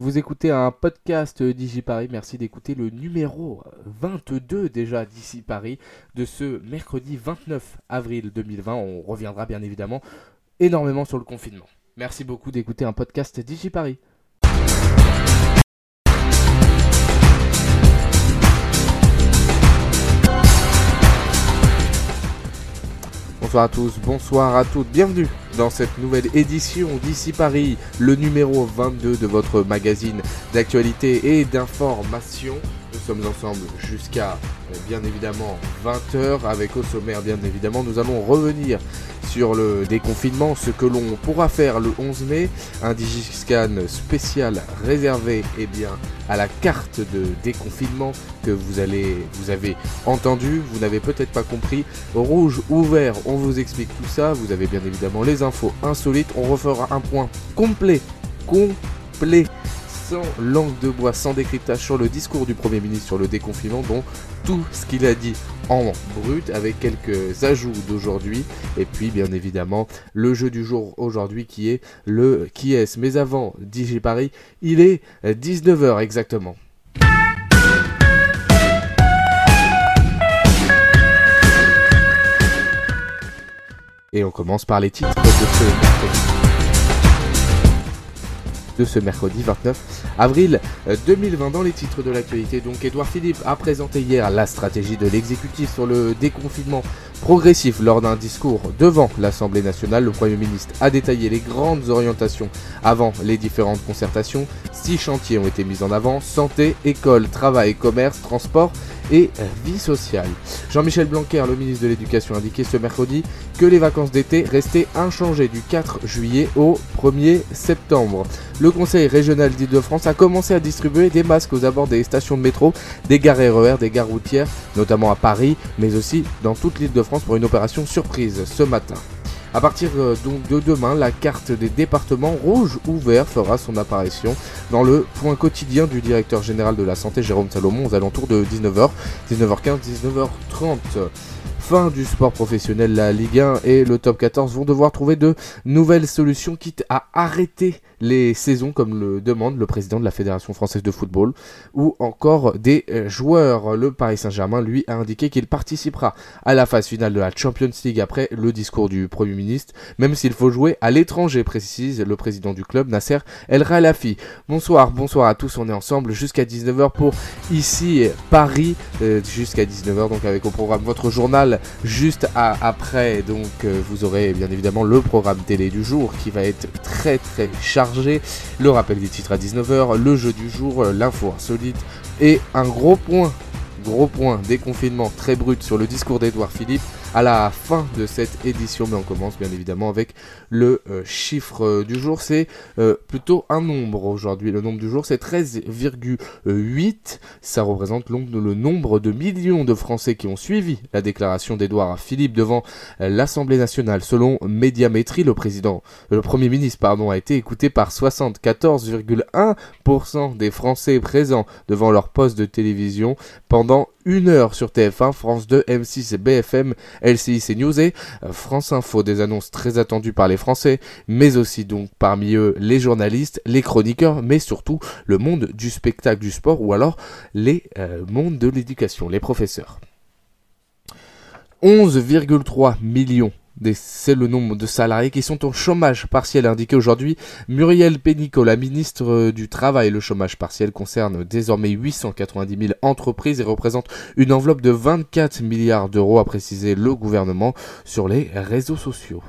Vous écoutez un podcast d'Ici Paris. Merci d'écouter le numéro 22 déjà d'ici Paris de ce mercredi 29 avril 2020. On reviendra bien évidemment énormément sur le confinement. Merci beaucoup d'écouter un podcast d'Ici Paris. Bonsoir à tous, bonsoir à toutes, bienvenue dans cette nouvelle édition d'ici Paris, le numéro 22 de votre magazine d'actualité et d'information. Sommes ensemble jusqu'à euh, bien évidemment 20h avec au sommaire bien évidemment nous allons revenir sur le déconfinement, ce que l'on pourra faire le 11 mai, un digiscan spécial réservé eh bien, à la carte de déconfinement que vous, allez, vous avez entendu, vous n'avez peut-être pas compris. Rouge ou vert, on vous explique tout ça, vous avez bien évidemment les infos insolites, on refera un point complet, complet langue de bois, sans décryptage sur le discours du Premier ministre sur le déconfinement, dont tout ce qu'il a dit en brut avec quelques ajouts d'aujourd'hui. Et puis bien évidemment le jeu du jour aujourd'hui qui est le qui est mais avant DJ Paris il est 19h exactement. Et on commence par les titres de ce de ce mercredi 29 avril 2020 dans les titres de l'actualité. Donc Edouard Philippe a présenté hier la stratégie de l'exécutif sur le déconfinement progressif lors d'un discours devant l'Assemblée nationale. Le Premier ministre a détaillé les grandes orientations avant les différentes concertations. Six chantiers ont été mis en avant santé, école, travail, commerce, transport et vie sociale. Jean-Michel Blanquer, le ministre de l'Éducation, a indiqué ce mercredi que les vacances d'été restaient inchangées du 4 juillet au 1er septembre. Le Conseil régional d'Île-de-France a commencé à distribuer des masques aux abords des stations de métro, des gares RER, des gares routières, notamment à Paris, mais aussi dans toute l'Île-de-France pour une opération surprise ce matin. A partir euh, donc de demain, la carte des départements rouge ou vert fera son apparition dans le point quotidien du directeur général de la santé Jérôme Salomon aux alentours de 19h, 19h15, 19h30 fin du sport professionnel, la Ligue 1 et le top 14 vont devoir trouver de nouvelles solutions, quitte à arrêter les saisons comme le demande le président de la Fédération française de football ou encore des euh, joueurs. Le Paris Saint-Germain, lui, a indiqué qu'il participera à la phase finale de la Champions League après le discours du Premier ministre, même s'il faut jouer à l'étranger, précise le président du club, Nasser El Khalafi. Bonsoir, bonsoir à tous, on est ensemble jusqu'à 19h pour ici Paris, euh, jusqu'à 19h donc avec au programme votre journal juste après. Donc euh, vous aurez bien évidemment le programme télé du jour qui va être très très chargé. Le rappel des titres à 19h, le jeu du jour, euh, l'info insolite et un gros point, gros point déconfinement très brut sur le discours d'Edouard Philippe à la fin de cette édition. Mais on commence bien évidemment avec le euh, chiffre euh, du jour. C'est euh, plutôt un nombre aujourd'hui. Le nombre du jour, c'est 13,8. Ça représente le nombre de millions de Français qui ont suivi la déclaration d'Edouard Philippe devant l'Assemblée nationale. Selon Médiamétrie, le président, le premier ministre, pardon, a été écouté par 74,1% des Français présents devant leur poste de télévision pendant une heure sur TF1, France 2, M6 et BFM, LCI News et euh, France Info. Des annonces très attendues par les Français, mais aussi donc parmi eux les journalistes, les chroniqueurs, mais surtout le monde du spectacle, du sport ou alors les euh, mondes de l'éducation, les professeurs. 11,3 millions c'est le nombre de salariés qui sont au chômage partiel indiqué aujourd'hui. Muriel Pénicaud, la ministre euh, du Travail, le chômage partiel concerne désormais 890 000 entreprises et représente une enveloppe de 24 milliards d'euros, a précisé le gouvernement sur les réseaux sociaux.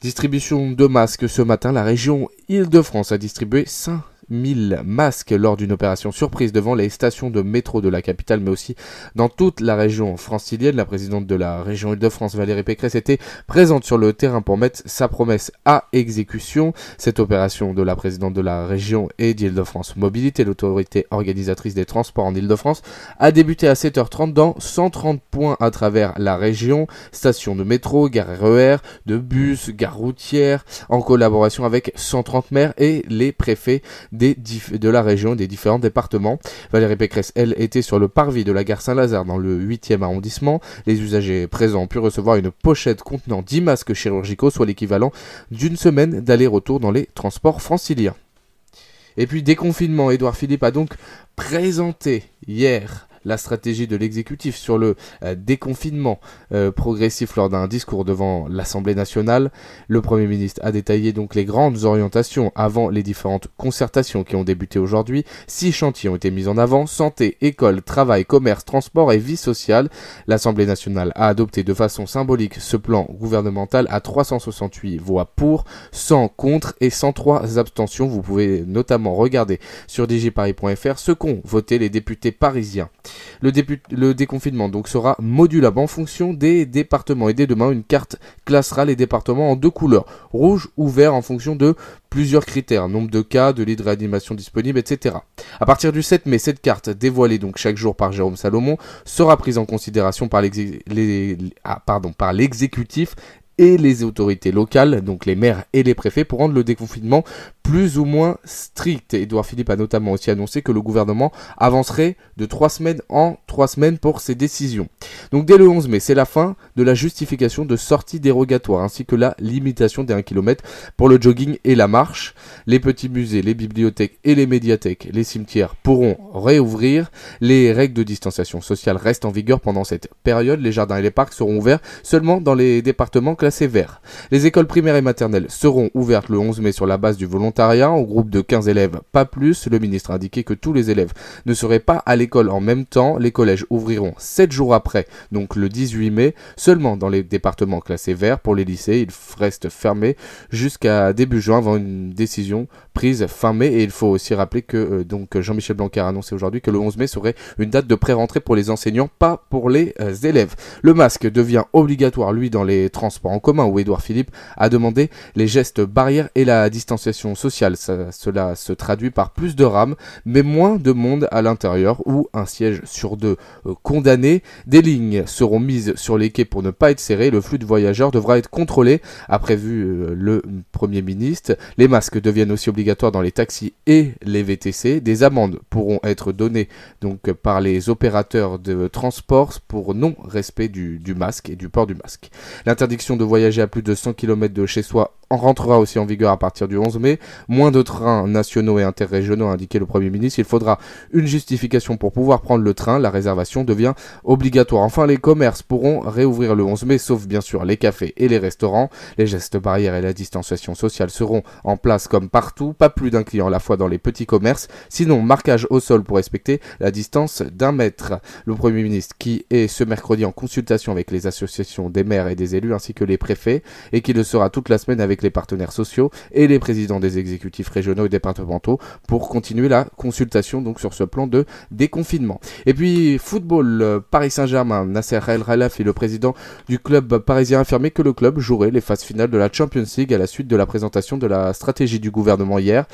Distribution de masques ce matin, la région Île-de-France a distribué 5 1000 masques lors d'une opération surprise devant les stations de métro de la capitale, mais aussi dans toute la région francilienne. La présidente de la région Île-de-France, Valérie Pécresse, était présente sur le terrain pour mettre sa promesse à exécution. Cette opération de la présidente de la région et d'Île-de-France Mobilité, l'autorité organisatrice des transports en Île-de-France, a débuté à 7h30 dans 130 points à travers la région, stations de métro, gares RER, de bus, gares routières, en collaboration avec 130 maires et les préfets de la région des différents départements. Valérie Pécresse, elle, était sur le parvis de la gare Saint-Lazare dans le 8e arrondissement. Les usagers présents ont pu recevoir une pochette contenant 10 masques chirurgicaux, soit l'équivalent d'une semaine d'aller-retour dans les transports franciliens. Et puis déconfinement, Édouard Philippe a donc présenté hier la stratégie de l'exécutif sur le euh, déconfinement euh, progressif lors d'un discours devant l'Assemblée nationale. Le Premier ministre a détaillé donc les grandes orientations avant les différentes concertations qui ont débuté aujourd'hui. Six chantiers ont été mis en avant santé, école, travail, commerce, transport et vie sociale. L'Assemblée nationale a adopté de façon symbolique ce plan gouvernemental à 368 voix pour, 100 contre et 103 abstentions. Vous pouvez notamment regarder sur digiparis.fr ce qu'ont voté les députés parisiens. Le, déconfinement donc sera modulable en fonction des départements et dès demain une carte classera les départements en deux couleurs, rouge ou vert en fonction de plusieurs critères, nombre de cas, de lits de réanimation disponibles, etc. À partir du 7 mai, cette carte, dévoilée donc chaque jour par Jérôme Salomon, sera prise en considération par ah, l'exécutif et les autorités locales, donc les maires et les préfets, pour rendre le déconfinement plus ou moins strict. Edouard Philippe a notamment aussi annoncé que le gouvernement avancerait de trois semaines en trois semaines pour ses décisions. Donc dès le 11 mai, c'est la fin de la justification de sortie dérogatoire ainsi que la limitation des 1 km pour le jogging et la marche. Les petits musées, les bibliothèques et les médiathèques, les cimetières pourront réouvrir. Les règles de distanciation sociale restent en vigueur pendant cette période. Les jardins et les parcs seront ouverts seulement dans les départements classés Les écoles primaires et maternelles seront ouvertes le 11 mai sur la base du volontariat au groupe de 15 élèves, pas plus. Le ministre a indiqué que tous les élèves ne seraient pas à l'école en même temps. Les collèges ouvriront 7 jours après, donc le 18 mai, seulement dans les départements classés verts. Pour les lycées, ils restent fermés jusqu'à début juin avant une décision prise fin mai. Et il faut aussi rappeler que euh, donc Jean-Michel Blanquer a annoncé aujourd'hui que le 11 mai serait une date de pré-rentrée pour les enseignants, pas pour les euh, élèves. Le masque devient obligatoire, lui, dans les transports en commun où Édouard Philippe a demandé les gestes barrières et la distanciation social. cela se traduit par plus de rames, mais moins de monde à l'intérieur, ou un siège sur deux euh, condamné. Des lignes seront mises sur les quais pour ne pas être serrées. Le flux de voyageurs devra être contrôlé, a prévu le Premier ministre. Les masques deviennent aussi obligatoires dans les taxis et les VTC. Des amendes pourront être données donc par les opérateurs de transport pour non-respect du, du masque et du port du masque. L'interdiction de voyager à plus de 100 km de chez soi rentrera aussi en vigueur à partir du 11 mai. Moins de trains nationaux et interrégionaux, a indiqué le Premier ministre. Il faudra une justification pour pouvoir prendre le train. La réservation devient obligatoire. Enfin, les commerces pourront réouvrir le 11 mai, sauf bien sûr les cafés et les restaurants. Les gestes barrières et la distanciation sociale seront en place comme partout. Pas plus d'un client à la fois dans les petits commerces. Sinon, marquage au sol pour respecter la distance d'un mètre. Le Premier ministre, qui est ce mercredi en consultation avec les associations des maires et des élus ainsi que les préfets, et qui le sera toute la semaine avec les partenaires sociaux et les présidents des exécutifs régionaux et départementaux pour continuer la consultation donc sur ce plan de déconfinement. Et puis football, euh, Paris Saint-Germain, Nasser El Khelaifi, le président du club parisien, a affirmé que le club jouerait les phases finales de la Champions League à la suite de la présentation de la stratégie du gouvernement hier,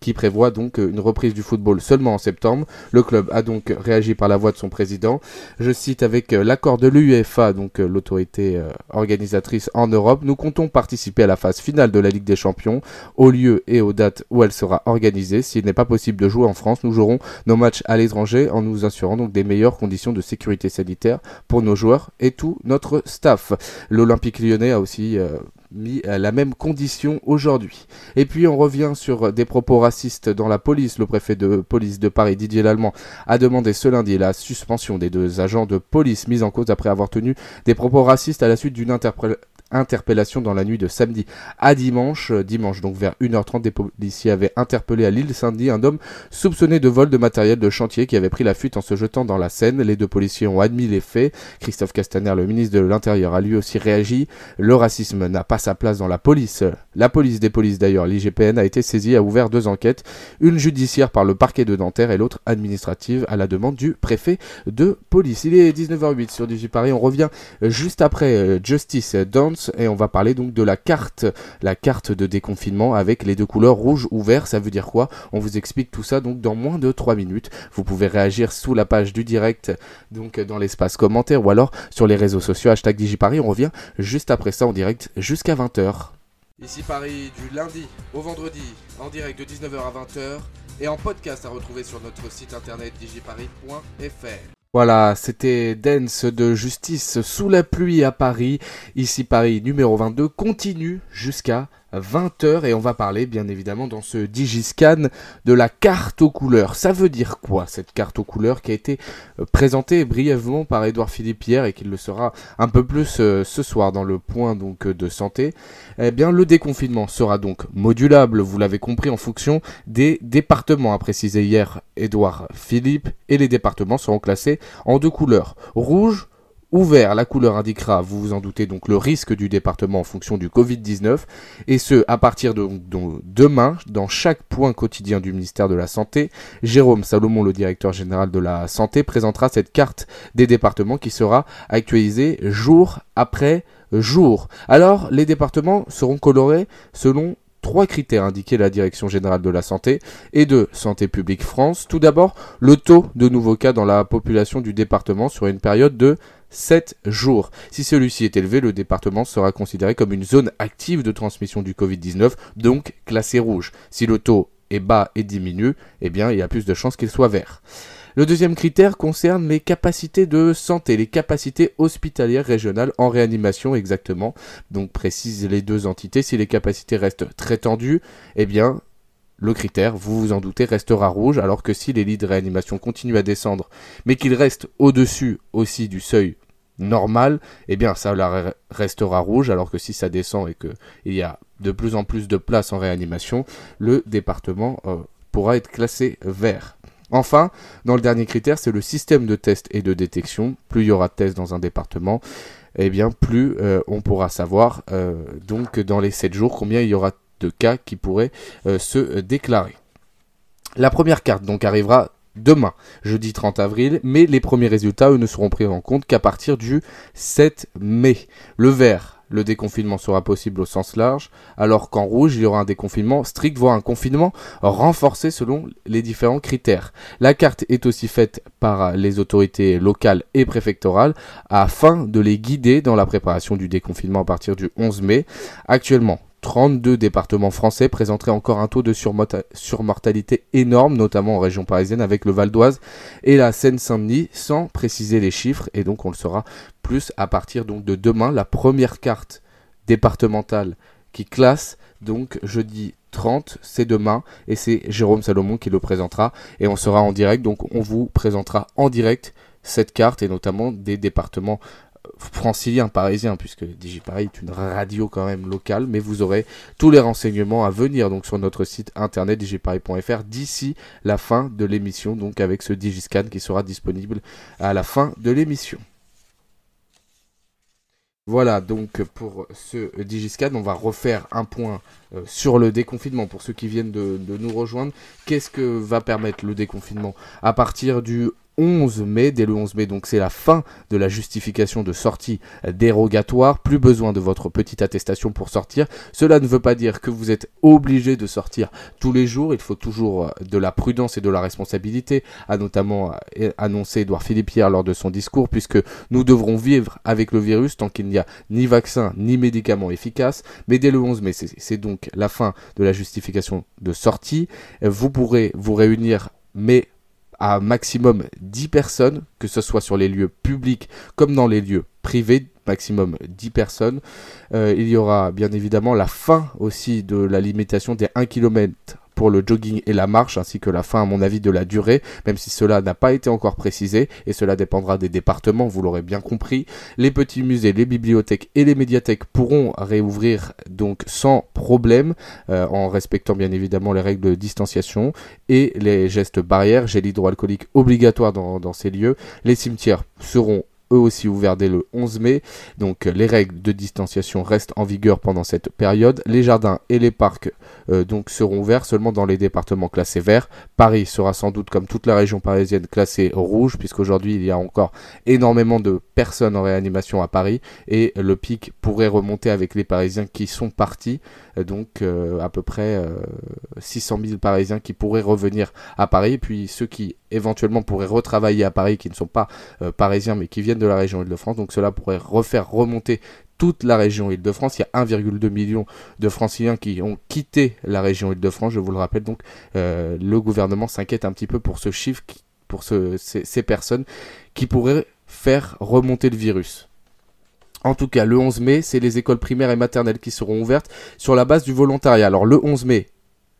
qui prévoit donc une reprise du football seulement en septembre. Le club a donc réagi par la voix de son président. Je cite avec euh, l'accord de l'UEFA, donc euh, l'autorité organisatrice en Europe, nous comptons participer à la phase finale de la Ligue des Champions, au lieu et aux dates où elle sera organisée. S'il n'est pas possible de jouer en France, nous jouerons nos matchs à l'étranger en nous assurant donc des meilleures conditions de sécurité sanitaire pour nos joueurs et tout notre staff. L'Olympique lyonnais a aussi euh, mis la même condition aujourd'hui. Et puis on revient sur des propos racistes dans la police. Le préfet de police de Paris, Didier Lallemand, a demandé ce lundi la suspension des deux agents de police mis en cause après avoir tenu des propos racistes à la suite d'une interprétation interpellation dans la nuit de samedi à dimanche. Euh, dimanche, donc vers 1h30, des policiers avaient interpellé à l'île Saint-Denis un homme soupçonné de vol de matériel de chantier qui avait pris la fuite en se jetant dans la Seine. Les deux policiers ont admis les faits. Christophe Castaner, le ministre de l'Intérieur, a lui aussi réagi. Le racisme n'a pas sa place dans la police. La police des polices d'ailleurs, l'IGPN, a été saisie, a ouvert deux enquêtes, une judiciaire par le parquet de Nanterre et l'autre administrative à la demande du préfet de police. Il est 19h08 sur DigiParis. On revient juste après euh, Justice Dance et on va parler donc de la carte, la carte de déconfinement avec les deux couleurs rouge ou vert. Ça veut dire quoi? On vous explique tout ça donc dans moins de 3 minutes. Vous pouvez réagir sous la page du direct, donc dans l'espace commentaire ou alors sur les réseaux sociaux hashtag DigiParis. On revient juste après ça en direct jusqu'à 20h. Ici Paris du lundi au vendredi en direct de 19h à 20h et en podcast à retrouver sur notre site internet digiparis.fr. Voilà, c'était Dance de Justice sous la pluie à Paris. Ici Paris numéro 22 continue jusqu'à 20h et on va parler bien évidemment dans ce Digiscan de la carte aux couleurs. Ça veut dire quoi cette carte aux couleurs qui a été euh, présentée brièvement par Édouard Philippe Pierre et qui le sera un peu plus euh, ce soir dans le point donc de santé? Eh bien le déconfinement sera donc modulable, vous l'avez compris, en fonction des départements, a précisé hier Édouard Philippe, et les départements seront classés en deux couleurs, rouge Ouvert, la couleur indiquera, vous vous en doutez, donc le risque du département en fonction du Covid-19, et ce, à partir de, demain, dans chaque point quotidien du ministère de la Santé, Jérôme Salomon, le directeur général de la Santé, présentera cette carte des départements qui sera actualisée jour après jour. Alors, les départements seront colorés selon trois critères indiqués la Direction générale de la santé et de Santé publique France. Tout d'abord, le taux de nouveaux cas dans la population du département sur une période de 7 jours. Si celui-ci est élevé, le département sera considéré comme une zone active de transmission du Covid-19, donc classé rouge. Si le taux est bas et diminue, eh bien il y a plus de chances qu'il soit vert. Le deuxième critère concerne les capacités de santé, les capacités hospitalières régionales en réanimation exactement. Donc précise les deux entités. Si les capacités restent très tendues, eh bien le critère, vous vous en doutez, restera rouge, alors que si les lits de réanimation continuent à descendre, mais qu'ils restent au-dessus aussi du seuil normal, eh bien ça restera rouge, alors que si ça descend et qu'il y a de plus en plus de place en réanimation, le département euh, pourra être classé vert. Enfin, dans le dernier critère, c'est le système de test et de détection. Plus il y aura de tests dans un département, eh bien plus euh, on pourra savoir euh, donc dans les 7 jours combien il y aura de cas qui pourraient se déclarer. La première carte donc arrivera demain, jeudi 30 avril, mais les premiers résultats, eux, ne seront pris en compte qu'à partir du 7 mai. Le vert, le déconfinement sera possible au sens large, alors qu'en rouge, il y aura un déconfinement strict, voire un confinement renforcé selon les différents critères. La carte est aussi faite par les autorités locales et préfectorales afin de les guider dans la préparation du déconfinement à partir du 11 mai. Actuellement, 32 départements français présenteraient encore un taux de surmortalité énorme, notamment en région parisienne avec le Val d'Oise et la Seine-Saint-Denis, sans préciser les chiffres, et donc on le saura plus à partir donc de demain. La première carte départementale qui classe, donc jeudi 30, c'est demain, et c'est Jérôme Salomon qui le présentera, et on sera en direct, donc on vous présentera en direct cette carte, et notamment des départements francilien, parisien, puisque DigiParis est une radio quand même locale, mais vous aurez tous les renseignements à venir donc sur notre site internet digiparis.fr d'ici la fin de l'émission, donc avec ce Digiscan qui sera disponible à la fin de l'émission. Voilà donc pour ce Digiscan, on va refaire un point euh, sur le déconfinement pour ceux qui viennent de, de nous rejoindre. Qu'est-ce que va permettre le déconfinement? À partir du 11 mai, dès le 11 mai, donc c'est la fin de la justification de sortie dérogatoire, plus besoin de votre petite attestation pour sortir. Cela ne veut pas dire que vous êtes obligé de sortir tous les jours, il faut toujours euh, de la prudence et de la responsabilité, a notamment euh, annoncé Edouard Philippe Pierre lors de son discours, puisque nous devrons vivre avec le virus tant qu'il n'y a ni vaccin ni médicaments efficaces, mais dès le 11 mai, c'est donc la fin de la justification de sortie, vous pourrez vous réunir mais maximum 10 personnes, que ce soit sur les lieux publics comme dans les lieux privés, maximum 10 personnes. Euh, il y aura bien évidemment la fin aussi de la limitation des 1 km pour le jogging et la marche, ainsi que la fin, à mon avis, de la durée, même si cela n'a pas été encore précisé, et cela dépendra des départements, vous l'aurez bien compris. Les petits musées, les bibliothèques et les médiathèques pourront réouvrir donc sans problème, euh, en respectant bien évidemment les règles de distanciation et les gestes barrières, gel hydroalcoolique obligatoire dans, dans ces lieux. Les cimetières seront eux aussi ouverts dès le 11 mai. Donc les règles de distanciation restent en vigueur pendant cette période. Les jardins et les parcs euh, donc seront ouverts seulement dans les départements classés verts. Paris sera sans doute comme toute la région parisienne classée rouge puisqu'aujourd'hui il y a encore énormément de personnes en réanimation à Paris et le pic pourrait remonter avec les Parisiens qui sont partis. Euh, donc euh, à peu près 600 000 Parisiens qui pourraient revenir à Paris. Puis ceux qui éventuellement pourraient retravailler à Paris qui ne sont pas parisiens mais qui viennent de la région Île-de-France. Donc cela pourrait refaire remonter toute la région Île-de-France. Il y a 1,2 million de franciliens qui ont quitté la région Île-de-France, je vous le rappelle. Donc euh, le gouvernement s'inquiète un petit peu pour ce chiffre, pour ces, personnes qui pourraient faire remonter le virus. En tout cas, le 11 mai, c'est les écoles primaires et maternelles qui seront ouvertes sur la base du volontariat. Alors le 11 mai,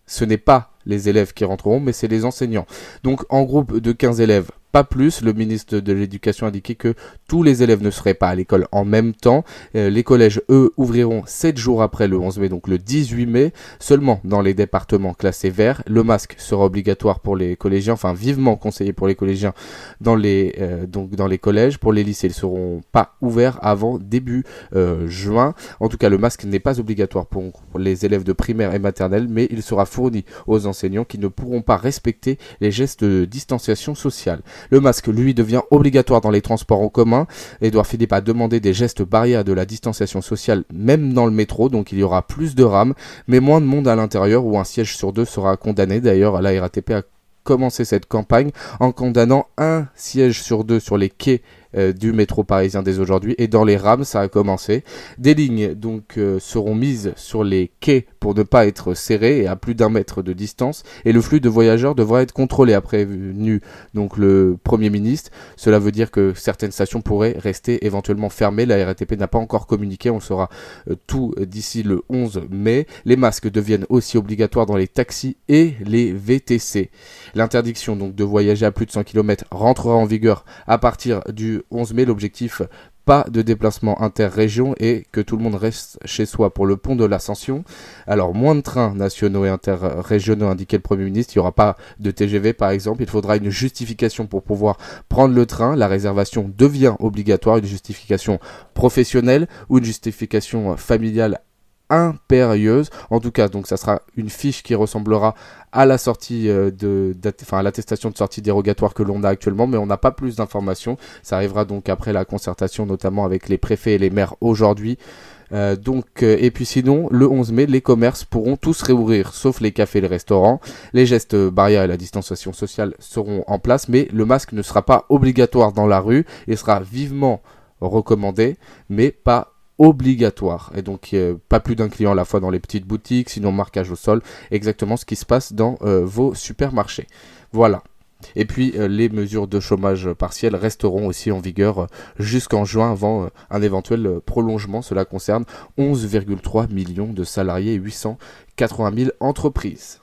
ce n'est pas les élèves qui rentreront, mais c'est les enseignants. Donc en groupe de 15 élèves, pas plus. Le ministre de l'Éducation a indiqué que tous les élèves ne seraient pas à l'école en même temps. Euh, les collèges, eux, ouvriront 7 jours après le 11 mai, donc le 18 mai, seulement dans les départements classés verts. Le masque sera obligatoire pour les collégiens, enfin vivement conseillé pour les collégiens dans les, euh, donc dans les collèges. Pour les lycées, ils seront pas ouverts avant début euh, juin. En tout cas, le masque n'est pas obligatoire pour les élèves de primaire et maternelle, mais il sera fourni aux enseignants qui ne pourront pas respecter les gestes de distanciation sociale. Le masque, lui, devient obligatoire dans les transports en commun. Edouard Philippe a demandé des gestes barrières de la distanciation sociale, même dans le métro, donc il y aura plus de rames, mais moins de monde à l'intérieur, où un siège sur deux sera condamné. D'ailleurs, la RATP a commencé cette campagne en condamnant un siège sur deux sur les quais euh, du métro parisien dès aujourd'hui. Et dans les rames, ça a commencé. Des lignes donc euh, seront mises sur les quais pour ne pas être serrées et à plus d'un mètre de distance. Et le flux de voyageurs devra être contrôlé, a prévenu donc le Premier ministre. Cela veut dire que certaines stations pourraient rester éventuellement fermées. La RATP n'a pas encore communiqué. On saura euh, tout d'ici le 11 mai. Les masques deviennent aussi obligatoires dans les taxis et les VTC. L'interdiction donc de voyager à plus de 100 km rentrera en vigueur à partir du 11 mai. L'objectif pas de déplacement interrégion et que tout le monde reste chez soi pour le pont de l'Ascension. Alors moins de trains nationaux et interrégionaux indiquait le Premier ministre, il n'y aura pas de TGV par exemple, il faudra une justification pour pouvoir prendre le train, la réservation devient obligatoire, une justification professionnelle ou une justification familiale impérieuse. En tout cas, donc ça sera une fiche qui ressemblera à la sortie euh, de, enfin à l'attestation de sortie dérogatoire que l'on a actuellement, mais on n'a pas plus d'informations. Ça arrivera donc après la concertation, notamment avec les préfets et les maires aujourd'hui. Euh, donc, euh, et puis sinon, le 11 mai, les commerces pourront tous réouvrir, sauf les cafés et les restaurants. Les gestes barrières et la distanciation sociale seront en place, mais le masque ne sera pas obligatoire dans la rue et sera vivement recommandé, mais pas obligatoire. Et donc, pas plus d'un client à la fois dans les petites boutiques, sinon marquage au sol, exactement ce qui se passe dans euh, vos supermarchés. Voilà. Et puis, euh, les mesures de chômage partiel resteront aussi en vigueur euh, jusqu'en juin avant un éventuel prolongement. Cela concerne 11,3 millions de salariés et 880 000 entreprises.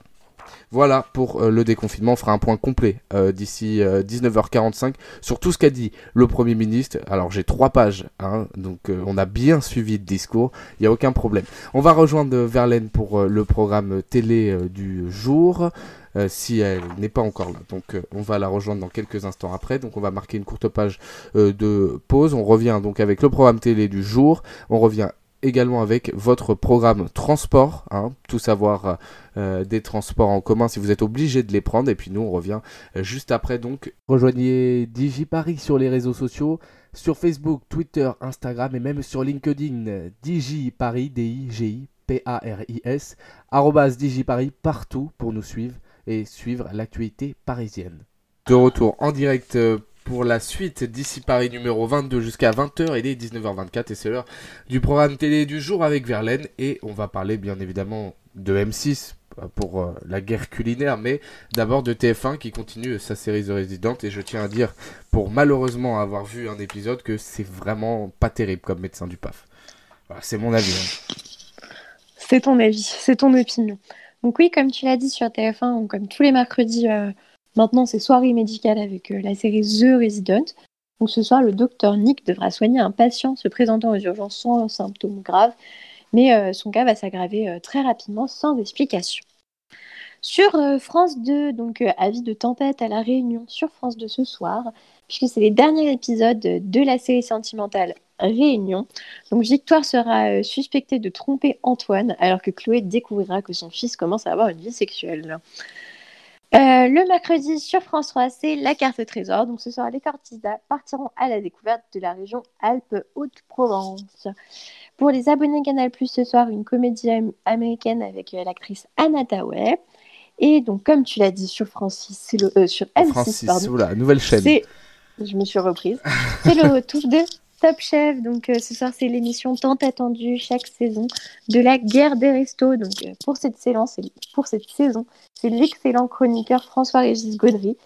Voilà pour euh, le déconfinement. On fera un point complet euh, d'ici 19h45 euh, sur tout ce qu'a dit le Premier ministre. Alors j'ai trois pages, hein, donc on a bien suivi le discours, il n'y a aucun problème. On va rejoindre Verlaine pour le programme télé du jour. si elle n'est pas encore là. Donc on va la rejoindre dans quelques instants après. Donc on va marquer une courte page de pause. On revient donc avec le programme télé du jour. On revient également avec votre programme transport, hein, tout savoir euh, des transports en commun si vous êtes obligé de les prendre. Et puis nous, on revient euh, juste après. Donc, rejoignez DigiParis sur les réseaux sociaux, sur Facebook, Twitter, Instagram et même sur LinkedIn. DigiParis, D-I-G-I-P-A-R-I-S, arrobas DigiParis partout pour nous suivre et suivre l'actualité parisienne. De retour en direct euh, pour la suite d'ici Paris numéro 22 jusqu'à 20h. Il est 19h24 et c'est l'heure du programme télé du jour avec Verlaine. Et on va parler bien évidemment de M6 pour euh, la guerre culinaire, mais d'abord de TF1 qui continue sa série The Resident. Et je tiens à dire, pour malheureusement avoir vu un épisode, que c'est vraiment pas terrible comme médecin du PAF. c'est mon avis. Hein. C'est ton avis, c'est ton opinion. Donc oui, comme tu l'as dit sur TF1, comme tous les mercredis, euh, maintenant c'est soirée médicale avec euh, la série The Resident. Donc ce soir, le docteur Nick devra soigner un patient se présentant aux urgences sans symptômes graves mais euh, son cas va s'aggraver euh, très rapidement sans explication. Sur France 2, donc avis de tempête à la Réunion sur France 2 ce soir, puisque c'est les derniers épisodes de la série sentimentale Réunion. Donc Victoire sera suspectée de tromper Antoine, alors que Chloé découvrira que son fils commence à avoir une vie sexuelle. Le mercredi sur France 3, c'est la carte au trésor. Donc ce soir, les Cortisa partiront à la découverte de la région Alpes-Haute-Provence. Pour les abonnés Canal Plus ce soir, une comédie américaine avec euh, l'actrice Anna Tawai. Et donc, comme tu l'as dit sur Francis, c'est le euh, sur M6, Francis, pardon, la nouvelle chaîne. Je me suis reprise. c'est le retour de Top Chef. Donc, euh, ce soir, c'est l'émission tant attendue chaque saison de la guerre des restos. Donc, pour cette saison, pour cette saison, c'est l'excellent chroniqueur François-Régis Gaudry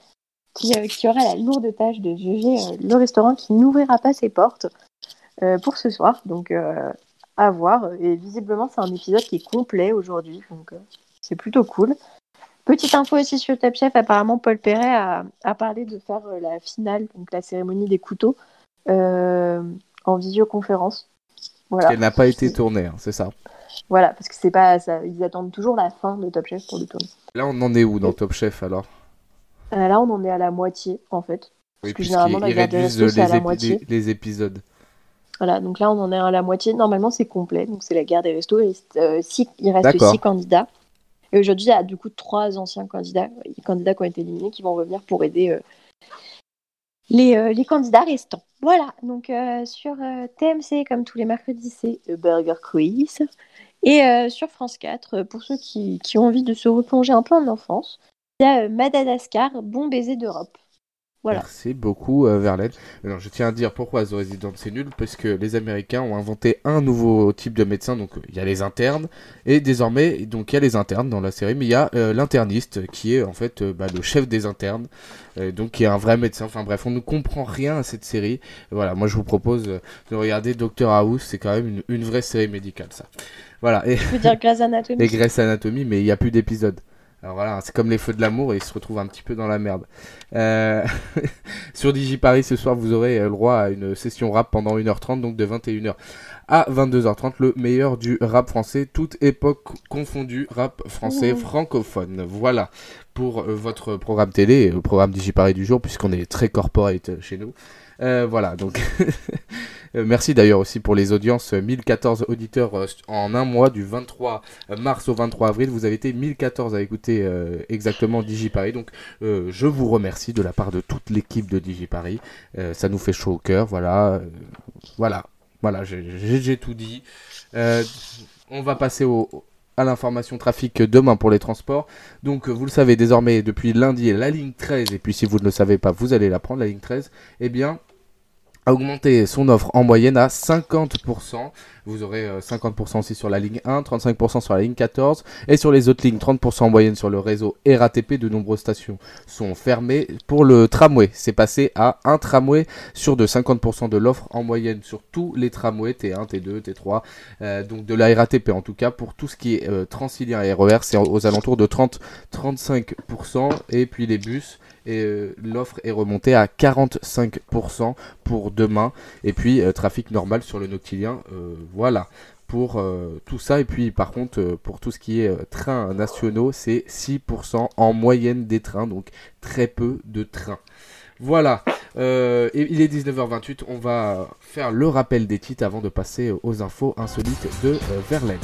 qui, qui, aura la lourde tâche de juger le restaurant qui n'ouvrira pas ses portes pour ce soir. Donc à voir. Et visiblement, c'est un épisode qui est complet aujourd'hui. Donc c'est plutôt cool. Petite info aussi sur Top Chef, apparemment Paul Perret a, parlé de faire la finale, donc la cérémonie des couteaux, en visioconférence. Voilà. Elle n'a pas été tournée, hein, c'est ça. Voilà, parce que c'est pas ça, ils attendent toujours la fin de Top Chef pour le tourner. Là, on en est où dans Top Chef alors? Euh, Là, on en est à la moitié en fait. Oui, parce que généralement, la réduisent les, à la moitié. Les, épisodes. Voilà, donc là, on en est à la moitié. Normalement, c'est complet, donc c'est la guerre des restos. Il reste, euh, six, il reste six candidats. Et aujourd'hui, il y a du coup trois anciens candidats, candidats qui ont été éliminés, qui vont revenir pour aider euh, les, les, candidats restants. Voilà, donc sur TMC, comme tous les mercredis, c'est Burger Quiz. Et euh, sur France 4, euh, pour ceux qui, ont envie de se replonger un peu en enfance, il y a euh, Madagascar, bon baiser d'Europe. Merci beaucoup, euh, Verlaine. je tiens à dire pourquoi The Resident c'est nul, parce que les Américains ont inventé un nouveau type de médecin, donc il y a les internes, et désormais, donc il y a les internes dans la série, mais il y a euh, l'interniste, qui est en fait euh, bah, le chef des internes, donc qui est un vrai médecin, enfin bref, on ne comprend rien à cette série. Voilà, moi je vous propose de regarder Doctor House, c'est quand même une, vraie série médicale, ça. Voilà. Et... Je veux dire Grey's Anatomy. Et Grey's Anatomy, mais il n'y a plus d'épisodes. Alors voilà, c'est comme les feux de l'amour et ils se retrouvent un petit peu dans la merde. Euh... sur DigiParis ce soir, vous aurez le droit à une session rap pendant 1h30, donc de 21h à 22h30, le meilleur du rap français, toute époque confondue, rap français francophone. Voilà pour euh, votre programme télé, le programme DigiParis du jour, puisqu'on est très corporate chez nous. Euh, voilà, donc euh, merci d'ailleurs aussi pour les audiences. 1014 auditeurs euh, en un mois, du 23 mars au 23 avril. Vous avez été 1014 à écouter exactement DigiParis. Donc je vous remercie de la part de toute l'équipe de DigiParis. ça nous fait chaud au cœur. Voilà, voilà, voilà, j'ai tout dit. on va passer à l'information trafic demain pour les transports. Donc vous le savez désormais depuis lundi la ligne 13 et puis si vous ne le savez pas vous allez la prendre la ligne 13. Eh bien a augmenté son offre en moyenne à 50%. Vous aurez 50% euh, aussi sur la ligne 1, 35% sur la ligne 14 et sur les autres lignes 30% en moyenne sur le réseau RATP. De nombreuses stations sont fermées. Pour le tramway, c'est passé à un tramway sur de 50% de l'offre en moyenne sur tous les tramways T1, T2, T3. donc de la RATP en tout cas pour tout ce qui est euh, Transilien et RER, c'est aux alentours de 30-35% et puis les bus euh, l'offre est remontée à 45% pour demain. Et puis trafic normal sur le Noctilien, voilà pour tout ça. Et puis par contre, pour tout ce qui est trains nationaux, c'est 6% en moyenne des trains, donc très peu de trains. Voilà, il est 19h28, on va faire le rappel des titres avant de passer aux infos insolites de Verlaine.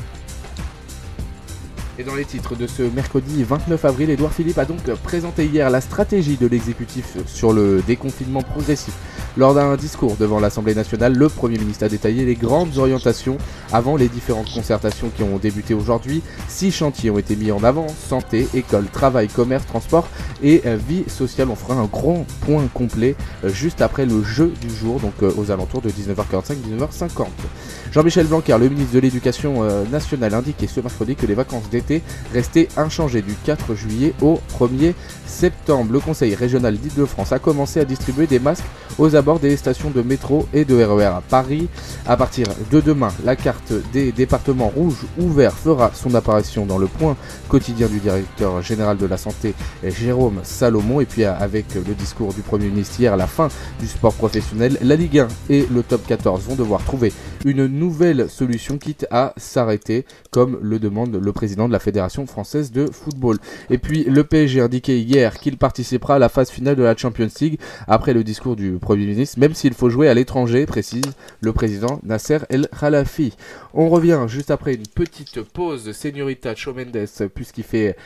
Et dans les titres de ce mercredi 29 avril, Edouard Philippe a donc présenté hier la stratégie de l'exécutif sur le déconfinement progressif. Lors d'un discours devant l'Assemblée nationale, le Premier ministre a détaillé les grandes orientations avant les différentes concertations qui ont débuté aujourd'hui. Six chantiers ont été mis en avant, santé, école, travail, commerce, transport et vie sociale. On fera un grand point complet euh, juste après le jeu du jour, donc euh, aux alentours de 19h45, 19h50. Jean-Michel Blanquer, le ministre de l'Éducation euh, nationale, indiquait ce mercredi que les vacances d'été restaient inchangées du 4 juillet au 1er septembre. Le Conseil régional d'Île-de-France a commencé à distribuer des masques aux abords des stations de métro et de RER e à Paris. À partir de demain, la carte des départements rouges ouverts fera son apparition dans le point quotidien du directeur général de la santé Jérôme Salomon. Et puis avec le discours du Premier ministre hier la fin du sport professionnel, la Ligue 1 et le top 14 vont devoir trouver une nouvelle solution quitte à s'arrêter comme le demande le président la Fédération française de football. Et puis le PSG a indiqué hier qu'il participera à la phase finale de la Champions League après le discours du Premier ministre, même s'il faut jouer à l'étranger, précise le président Nasser El Khalafi. On revient juste après une petite pause de Señorita Chomendes puisqu'il fait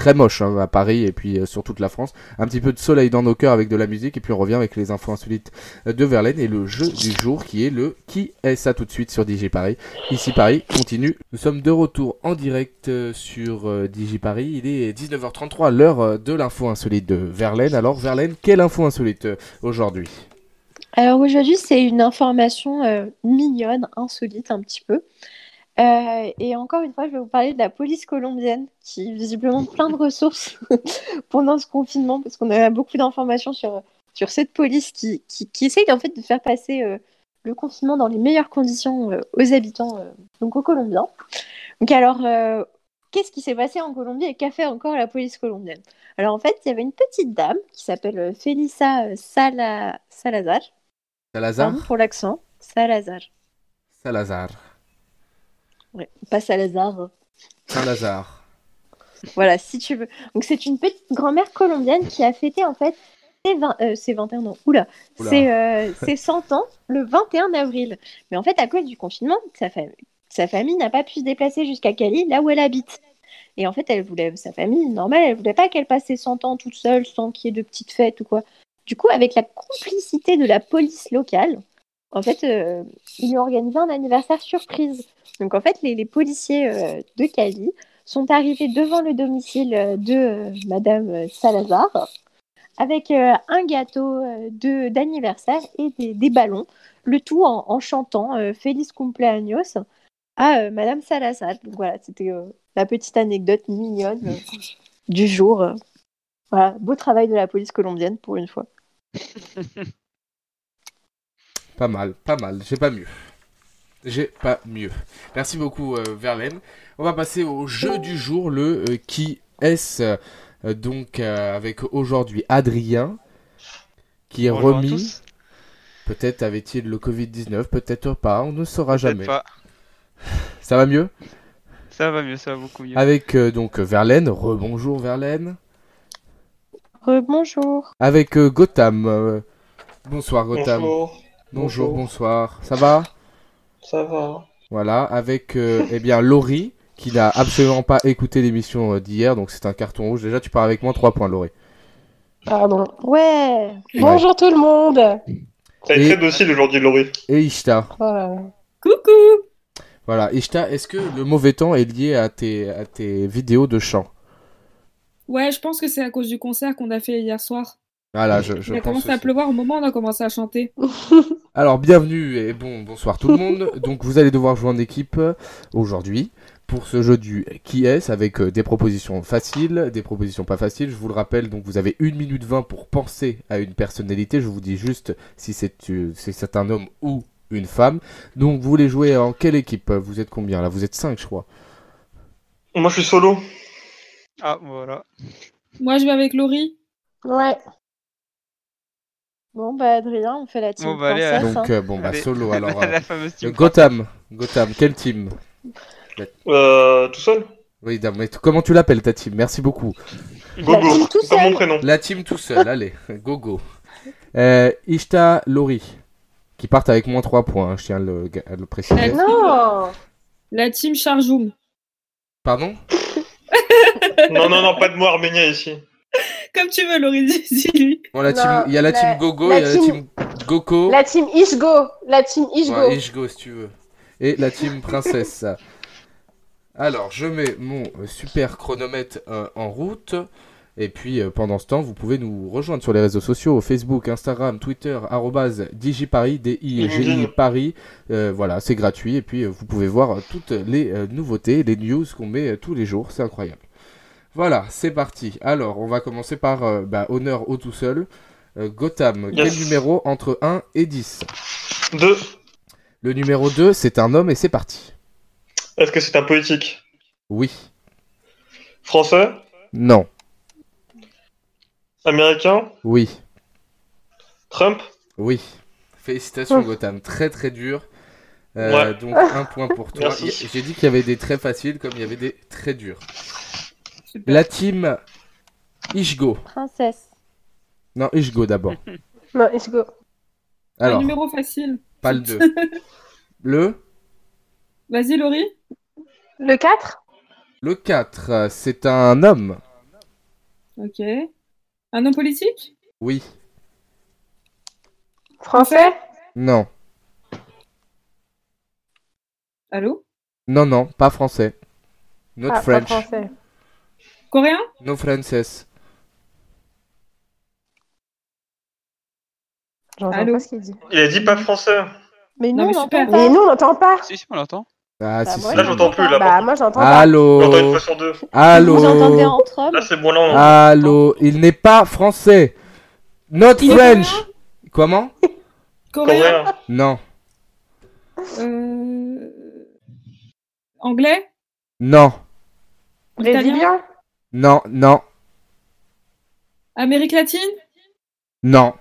très moche hein, à Paris et puis euh, sur toute la France. Un petit peu de soleil dans nos cœurs avec de la musique et puis on revient avec les infos insolites de Verlaine et le jeu du jour qui est le qui est ça? tout de suite sur DJ Paris. Ici Paris continue. Nous sommes de retour en direct euh, sur euh, Paris. Il est 19h33 l'heure de l'info insolite de Verlaine. Alors Verlaine, quelle info insolite aujourd'hui? Alors aujourd'hui, c'est une information mignonne, insolite un petit peu. Euh, et encore une fois, je vais vous parler de la police colombienne qui visiblement plein de ressources pendant ce confinement parce qu'on a beaucoup d'informations sur, sur cette police qui, qui, essaye en fait de faire passer euh, le confinement dans les meilleures conditions euh, aux habitants, donc aux Colombiens. Donc alors, qu'est-ce qui s'est passé en Colombie et qu'a fait encore la police colombienne? Alors en fait, il y avait une petite dame qui s'appelle Felisa Sala- Salazar. Salazar? Pardon pour l'accent. Salazar. Salazar. Ouais, pas Salazar. Saint-Lazare. Voilà, si tu veux. Donc c'est une petite grand-mère colombienne qui a fêté en fait ses, 20 euh, ses 21 ans. Oula, euh, ses 100 ans le 21 avril. Mais en fait, à cause du confinement, sa, fam- sa famille n'a pas pu se déplacer jusqu'à Cali, là où elle habite. Et en fait, elle voulait, sa famille, normal, elle voulait pas qu'elle passe ses 100 ans toute seule sans qu'il y ait de petites fêtes ou quoi. Du coup, avec la complicité de la police locale, en fait, euh, ils ont organisé un anniversaire surprise. Donc en fait, les, policiers euh, de Cali sont arrivés devant le domicile euh, de euh, Madame Salazar avec un gâteau de d'anniversaire et des, ballons, le tout en, en chantant Feliz cumpleaños à Madame Salazar. Donc voilà, c'était la petite anecdote mignonne du jour. Voilà, beau travail de la police colombienne pour une fois. Pas mal, pas mal. J'ai pas mieux. J'ai pas mieux. Merci beaucoup, euh, Verlaine. On va passer au jeu du jour, le euh, qui est-ce euh, donc euh, avec aujourd'hui Adrien qui est Bonjour remis. Peut-être avait-il le Covid-19, peut-être pas, on ne saura jamais. pas. Ça va mieux? Ça va mieux, ça va beaucoup mieux. Avec euh, donc Verlaine, rebonjour Verlaine. Bonjour. Avec euh, Gotham. euh, bonsoir Gotham. Bonjour, Bonjour, Bonjour. bonsoir. Ça va ça va Voilà, avec euh, eh bien Laurie, qui n'a absolument pas écouté l'émission euh, d'hier, donc c'est un carton rouge. Déjà, tu pars avec moi 3 points, Laurie. Pardon. Ouais. Bonjour tout le monde. T'as été Et- très docile aujourd'hui, Laurie. Et Ishta. Oh là là. Coucou Voilà, Ishta, est-ce que le mauvais temps est lié à tes, à tes vidéos de chant? Ouais, je pense que c'est à cause du concert qu'on a fait hier soir. Voilà, je, je Il a pense commencé à pleuvoir au moment où on a commencé à chanter. Alors, bienvenue et bon, bonsoir tout le monde. donc, vous allez devoir jouer en équipe euh, aujourd'hui pour ce jeu du qui est avec euh, des propositions faciles, des propositions pas faciles. Je vous le rappelle, donc vous avez 1 minute 20 pour penser à une personnalité. Je vous dis juste si c'est euh, si c'est un homme ou une femme. Donc, vous voulez jouer en quelle équipe? Vous êtes combien là? Vous êtes 5, je crois. Moi, je suis solo. Ah, voilà. Moi, je vais avec Laurie. Ouais. Bon, bah, Adrien, on fait la team Bon, bah, allez, princesse. Donc, hein. euh, bon, bah, Allez. solo alors. euh, la fameuse euh, team. Gotham, Gotham, quelle team? Euh, tout seul Oui, dame, mais t- comment tu l'appelles ta team? Merci beaucoup. Gogo, team tout seul. mon prénom. La team tout seul, allez, go go. Euh, Ishta, Laurie, qui partent avec moins 3 points, hein, je tiens à le, à le préciser. Ouais. Non. La team Charjoum. Pardon? Non, non, non, pas de moi arménien ici. Comme tu veux, Laurie, dis-lui. Bon, la Non, team, il y a la, la- team Gogo, la il y a la team- Goko, La team Ishgo. La team Ishgo. Ouais, Ishgo si tu veux, et la team Princesse. Alors, je mets mon euh, super chronomètre euh, en route. Et puis, euh, pendant ce temps, vous pouvez nous rejoindre sur les réseaux sociaux, Facebook, Instagram, Twitter, arrobase DigiParis, D-I-G-I. Paris. Euh, voilà, c'est gratuit. Et puis, euh, vous pouvez voir toutes les euh, nouveautés, les news qu'on met euh, tous les jours. C'est incroyable. Voilà, c'est parti. Alors, on va commencer par euh, bah, honneur au tout seul. Euh, Gotham, Yes. quel numéro entre 1 et 10 Deux. Le numéro 2, c'est un homme et c'est parti. Est-ce que c'est un politique? Oui. Français? Non. Américain? Oui. Trump? Oui. Félicitations Oh. Gotham, très très dur. Euh, Ouais. Donc un point pour toi. J'ai dit qu'il y avait des très faciles comme il y avait des très durs. Super. La team Ishgo. Princesse. Non, Ishgo d'abord. Non, Ishgo. Un Alors, numéro facile. pas le 2. Le Vas-y, Laurie. Le 4 Le 4, euh, c'est un homme. Ok. Un homme politique? Oui. Français? Non. Allô? Non, non, pas français. Not Ah, pas French. français. Coréen? No Frances. J'entends Allô? pas ce qu'il dit. Il a dit pas français. Mais Non, nous, mais on super. n'entend Mais pas. nous, on n'entend pas. Si, si, on l'entend. Ah, Bah, si, moi, si. Là, j'entends plus, là. Bah, moi, j'entends pas. Allô J'entends une fois sur deux. Allô? Vous entendez entre hommes? Là, c'est bon, là, on Allô? Il n'est pas français. Not Il est French. Comment? Coréen? Coréen. Non. Euh... Anglais? Non. Italien? Brésilien? Non, non, Amérique latine? Non.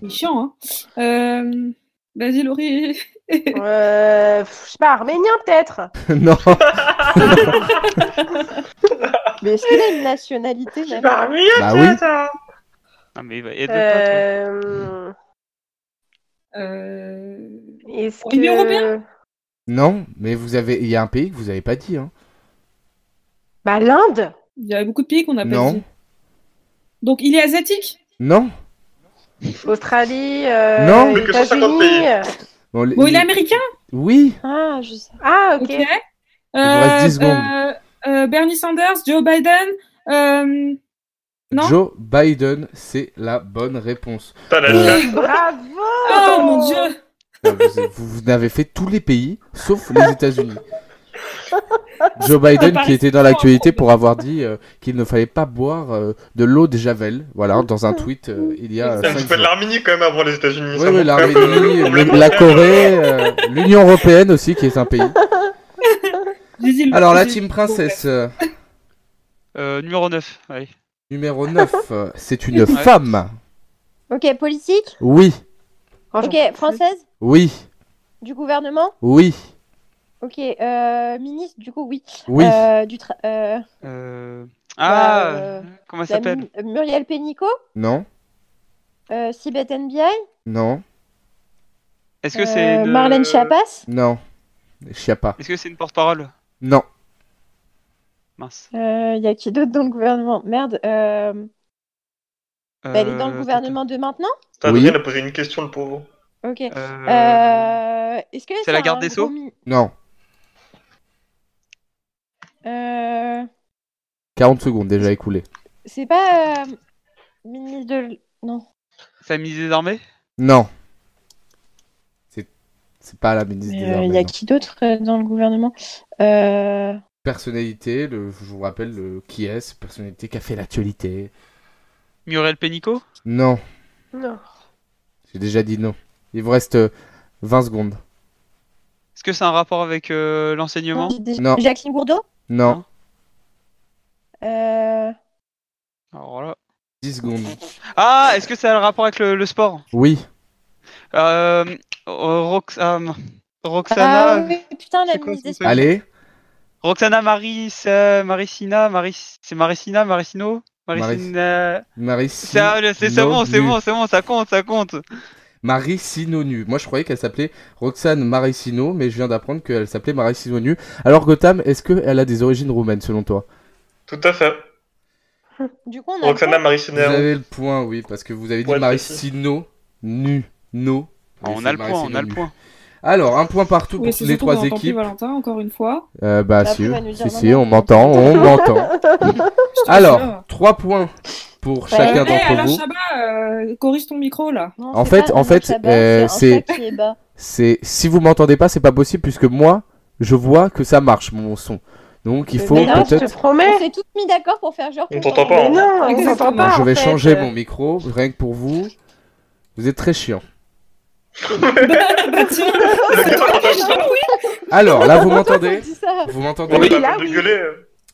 C'est chiant, hein. Euh... Vas-y, Laurie. euh, Je sais pas, arménien peut-être non. Mais est-ce qu'il a une nationalité même? Bah oui, Bah oui. attends. Non, mais il va aide pas, toi. euh... Euh... Est-ce Union que... européenne? Non, mais vous avez, il y a un pays que vous avez pas dit, hein. Bah l'Inde Il y a beaucoup de pays qu'on n'a pas Non. dit. Donc, il est asiatique? Non. Australie, euh, Non. Plus que 150 États-Unis. Bon, les- Bon, il est américain? Oui. Ah, je sais. Ah, ok. Ok. vous reste 10 secondes. euh, euh, Bernie Sanders, Joe Biden. Euh... Non? Joe Biden, c'est la bonne réponse. T'as la Euh, chatte. Bravo Oh mon dieu Vous, vous, vous avez fait tous les pays, sauf les États-Unis. Joe Biden qui était dans l'actualité pour avoir dit euh, qu'il ne fallait pas boire euh, de l'eau de Javel, voilà, dans un tweet euh, il y a C'est un cinq petit peu de l'Arménie quand même avant les États-Unis. Oui, ça oui, l'Arménie, la Corée, euh, l'Union Européenne aussi qui est un pays. Alors la team princesse, numéro 9, allez. numéro 9, euh, c'est une femme. Ok, politique? Oui, Ok, française? Oui, Du gouvernement? Oui, Ok, euh, ministre, du coup, oui. oui. Euh, du tra- euh, Euh... Ah, euh, comment elle la s'appelle? Mu- Muriel Pénicaud? Non, euh, Sibeth NBI non, Est-ce que c'est euh, une... Marlène Schiappas? Non. Chiappa. Est-ce que c'est une porte-parole? Non. Mince. Il y a qui d'autre dans le gouvernement? Merde. euh, bah, elle est dans le Euh, gouvernement de maintenant? Putain, Oui. A posé une question, le pauvre. Ok. Euh... Euh, Est-ce que c'est la un garde des gros Sceaux? mi- Non. Euh, 40 secondes déjà écoulées. C'est pas euh, ministre de. Non. Ministre des Armées? Non. C'est c'est pas la ministre des euh, Armées. il y a non. qui d'autre euh, dans le gouvernement? Euh... Personnalité, le, je vous rappelle le, qui est, cette personnalité qui a fait l'actualité. Muriel Pénicaud? Non, Non. j'ai déjà dit non. Il vous reste euh, 20 secondes. Est-ce que c'est un rapport avec euh, l'enseignement? Non. Jacqueline Gourdeau? Non, euh... Alors là... 10 secondes. Ah, est-ce que ça a un rapport avec le, le sport? Oui, euh, Rox- euh, Roxana... Ah oui, putain, la quoi des allez. Roxana Maris, euh, Maricina, Maris, c'est Maricina, Maricino, Maricina. C'est- c'est bon, c'est bon, c'est bon, ça compte, ça compte. Marie Sinonu. Moi, je croyais qu'elle s'appelait Roxane Maricino, mais je viens d'apprendre qu'elle s'appelait Marie Sinonu. Alors, Gotham, est-ce qu'elle a des origines roumaines, selon toi? Tout à fait. Du coup, on a. Roxana Vous Maricinaire. avez le point, oui, parce que vous avez dit Marie. Sino, nu, no. Ah, on a le Marie point, on a le point. Alors, un point partout Oui, pour les trois plus équipes. Valentin, encore une fois. Euh, bah, si, si, si, on m'entend, on m'entend. Alors. 3 points pour Ouais. chacun Eh, d'entre Alain vous. Chabat, euh, corrige ton micro là. Non, En fait- en fait, euh, c'est. c'est- si vous m'entendez pas, c'est pas possible puisque moi, je vois que ça marche mon son. Donc il faut non, je peut-être. te promets. On s'est tous mis d'accord pour faire genre. On qu'on t'entend pas, Mais hein. non, on pas. Je vais fait. changer mon micro rien que pour vous. Vous êtes très chiant. Alors là, vous m'entendez. Vous On m'entendez est Oui, pas là, de oui. gueuler.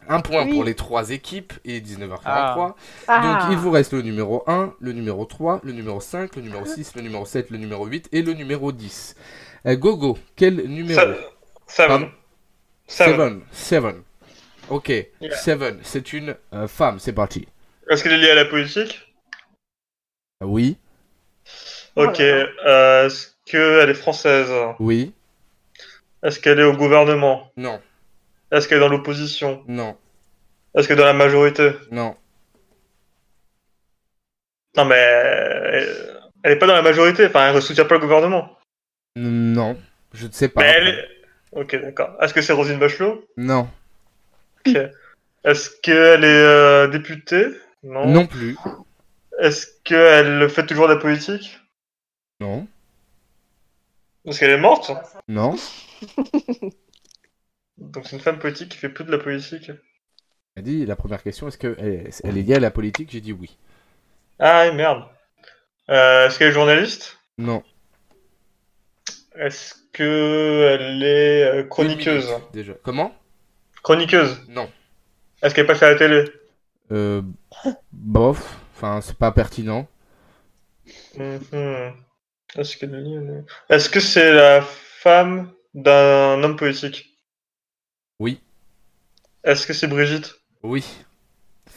Un point Oui. pour les trois équipes et 19h43. Ah. Ah. Donc il vous reste le numéro 1, le numéro 3, le numéro 5, le numéro 6, le numéro 7, le numéro 8 et le numéro 10. Euh, Gogo, quel numéro? Ça- Seven. Pardon? Seven. Seven. Seven. Ok, Yeah. Seven, c'est une euh, femme, c'est parti. Est-ce qu'elle est liée à la politique? Oui, Oh Ok. là euh, Est-ce qu'elle est française? Oui, Est-ce qu'elle est au gouvernement? Non, Est-ce qu'elle est dans l'opposition? Non, Est-ce qu'elle est dans la majorité? Non, Non, mais elle, elle est pas dans la majorité. Enfin, elle ne soutient pas le gouvernement. non, je ne sais pas. Mais elle est... Ok, d'accord. Est-ce que c'est Rosine Bachelot? Non, Ok. Est-ce qu'elle est euh, députée? Non. non plus, Est-ce qu'elle fait toujours de la politique? Non, Est-ce qu'elle est morte? Non. Donc c'est une femme politique qui fait plus de la politique. Elle dit la première question, est-ce qu'elle est, elle est liée à la politique? J'ai dit oui. Ah, merde. Euh, Est-ce qu'elle est journaliste? Non, Est-ce que elle est euh, chroniqueuse? Déjà. Comment? Chroniqueuse? Non. Est-ce qu'elle passe à la télé? Euh, bof. Enfin, c'est pas pertinent. Mhm. Est-ce que Est-ce que c'est la femme d'un homme politique? Oui. Est-ce que c'est Brigitte? Oui.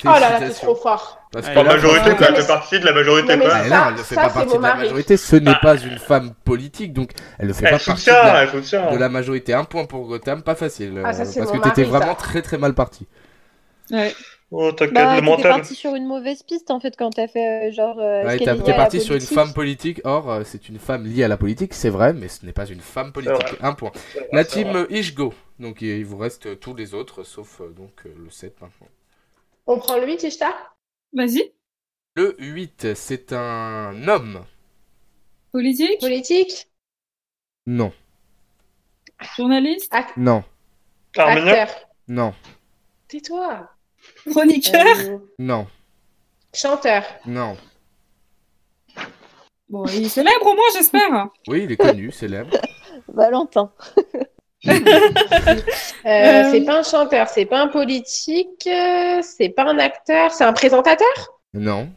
Oh là là, c'est trop fort. Parce Ah, que En là, majorité, elle fait partie de la majorité, quoi. Ah, elle ne fait ça, pas c'est partie de la majorité. Ce n'est Bah. pas une femme politique, donc elle ne fait Elle pas partie de la, la majorité. Un point pour Gotham, pas facile. Ah, parce que t'étais vraiment très très mal parti. Ouais. Oh, t'inquiète, Bah, le mental. parti sur une mauvaise piste en fait quand t'as fait euh, genre. euh, Ouais, t'es la parti sur une femme politique. Or, euh, c'est une femme liée à la politique, c'est vrai, mais ce n'est pas une femme politique. Un point. La C'est team vrai. Ishgo. Donc il vous reste euh, tous les autres, sauf donc le 7 maintenant. On prend le 8, Ishtar? Vas-y. Le 8, c'est un homme. Politique, Politique? Non, journaliste, non, Arménien? Acteur non, Tais-toi chroniqueur. Euh, non, Chanteur non. Bon, il est célèbre au moins, j'espère. Oui, il est connu, célèbre. Valentin. Euh, Euh. C'est pas un chanteur, c'est pas un politique, c'est pas un acteur, c'est un présentateur? Non.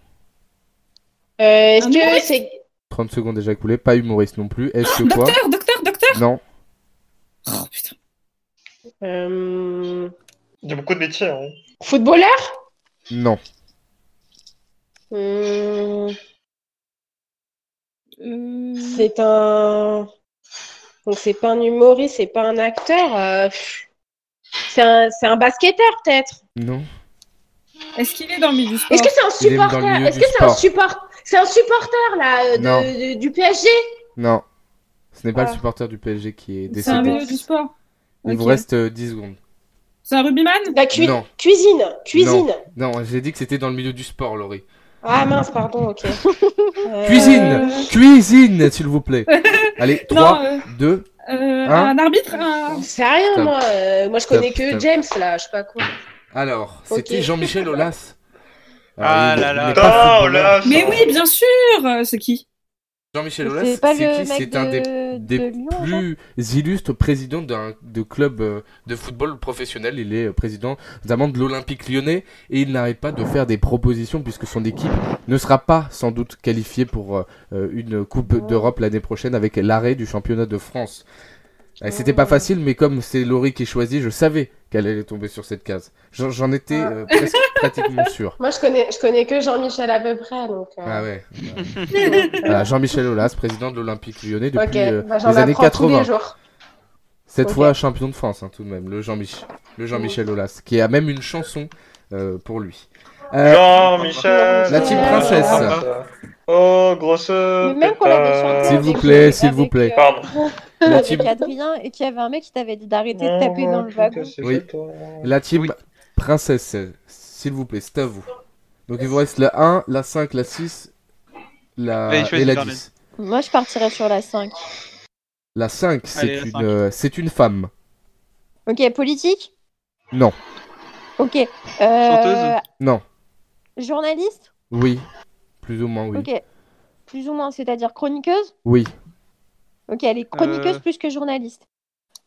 Euh, Est-ce que c'est 30 secondes déjà écoulées, pas humoriste non plus. Est-ce que quoi? Docteur, docteur, docteur? Non, Oh putain. euh, Il y a beaucoup de métiers. Hein. Footballeur? Non, Hum, Euh, C'est un donc c'est pas un humoriste, c'est pas un acteur. euh. C'est un, c'est un basketteur peut-être. non. Est-ce qu'il est dans le milieu du sport? Est-ce que c'est un Il est dans le supporter? milieu Est-ce du que c'est un sport. support C'est un supporter là euh, de- Non. de- du PSG Non. Ce n'est pas le Ah. supporter du PSG qui est C'est un décédé. milieu du sport. Il vous Ok. reste euh, 10 secondes. C'est un rugbyman? La Non. cuisine, cuisine. Non, j'ai dit que c'était dans le milieu du sport, Laurie. Ah mince, pardon, ok. Cuisine Euh, Cuisine, s'il vous plaît. Allez, 3, Non, euh, 2, euh, Hein un arbitre un... C'est rien, Stop. moi. Euh, moi, je Stop, connais que stop. James, là. Je sais pas quoi. Alors, c'était Jean-Michel Aulas. Ah il- là là. Oh là Mais oui, bien sûr C'est qui? Jean-Michel Aulas, C'est qui un des, de, des de Lyon, genre plus illustres présidents d'un de club euh, de football professionnel. Il est euh, président notamment de l'Olympique lyonnais et il n'arrête pas de faire des propositions puisque son équipe ne sera pas sans doute qualifiée pour euh, une Coupe d'Europe l'année prochaine avec l'arrêt du championnat de France. Euh, C'était pas facile, mais comme c'est Laurie qui choisit, je savais qu'elle allait tomber sur cette case. J'en étais euh, presque pratiquement sûr. Moi, je connais, je connais que Jean-Michel à peu près. Donc, euh, Ah ouais. Voilà, Jean-Michel Aulas, président de l'Olympique lyonnais depuis euh, bah, j'en les années apprends tous 80. les jours. Cette fois champion de France, hein, tout de même, le Jean-Michel, le Jean-Michel Aulas, qui a même une chanson euh, pour lui. Euh, Jean-Michel. La team princesse. Oh, grosse. Mais même qu'on l'avait chanté S'il vous plaît, s'il vous plaît. euh, Pardon. la avec team, Adrien et qu'il y avait un mec qui t'avait dit d'arrêter de taper dans le wagon. Oui. la team Oui. princesse, s'il vous plaît, c'est à vous. Donc il vous reste la 1, la 5, la 6, la... Et la Verlaine. 10. Moi, je partirais sur la 5. La 5, c'est une, euh, c'est une femme. Ok, politique? Non, Ok. Euh, Chanteuse? Non, Journaliste oui, plus ou moins oui. Ok. Plus ou moins, c'est-à-dire chroniqueuse Oui, Ok, elle est chroniqueuse Euh. plus que journaliste.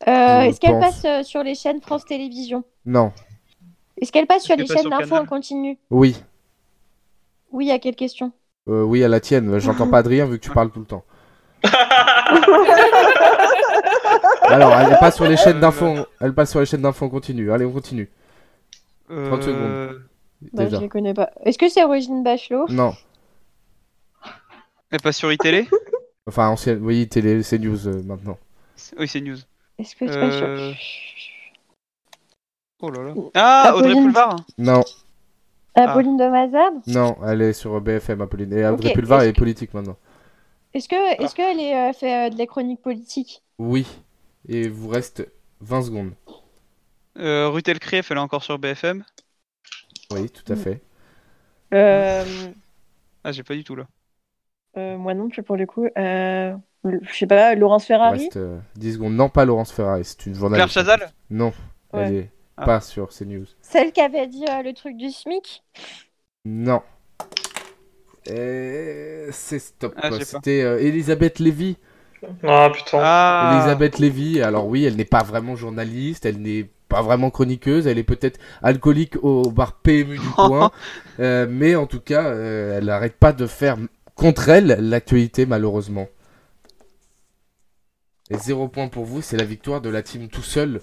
Euh, Est-ce qu'elle passe euh, sur les chaînes France Télévisions? Non, Est-ce qu'elle passe sur les chaînes d'infos en continu? Oui, Oui, à quelle question Euh, oui à la tienne. J'entends pas Adrien vu que tu parles tout le temps. Alors, elle passe sur les chaînes d'infos. Elle passe sur les chaînes d'infos en continu. Allez, on continue. 30 Euh, bah, Déjà. Je les connais pas. Est-ce que c'est Rosine Bachelot? Non. Elle passe sur iTélé Enfin, ancienne. Oui, télé, c'est news euh, maintenant. Oui, c'est News. Est-ce que c'est pas sur... Euh, Oh là là. Ah, Audrey. Pulvar Non, Apolline de Mazab non, elle est sur BFM, Apolline. Et Audrey Pulvar elle est que- politique maintenant. Est-ce que est-ce qu'elle est, euh, fait euh, de la chronique politique? Oui. Et vous reste 20 secondes. euh, Ruth Elkrieff, elle est encore sur BFM. Oui, tout à fait. euh, Ah, j'ai pas du tout là. euh, Moi non plus pour le coup. Euh, je sais pas, Laurence Ferrari reste euh, 10 secondes. Non, pas Laurence Ferrari, c'est une Claire journaliste. Chazal Non, Ouais. elle est Ah. pas sur CNews. Celle qui avait dit euh, le truc du SMIC Non. Euh, C'est stop. Ah. C'était euh, Elisabeth Lévy. Ah putain. Ah. Elisabeth Lévy, alors oui, elle n'est pas vraiment journaliste, elle n'est pas vraiment chroniqueuse, elle est peut-être alcoolique au bar PMU du coin, euh, mais en tout cas, euh, elle n'arrête pas de faire contre elle l'actualité malheureusement. Et zéro point pour vous, c'est la victoire de la team tout seul.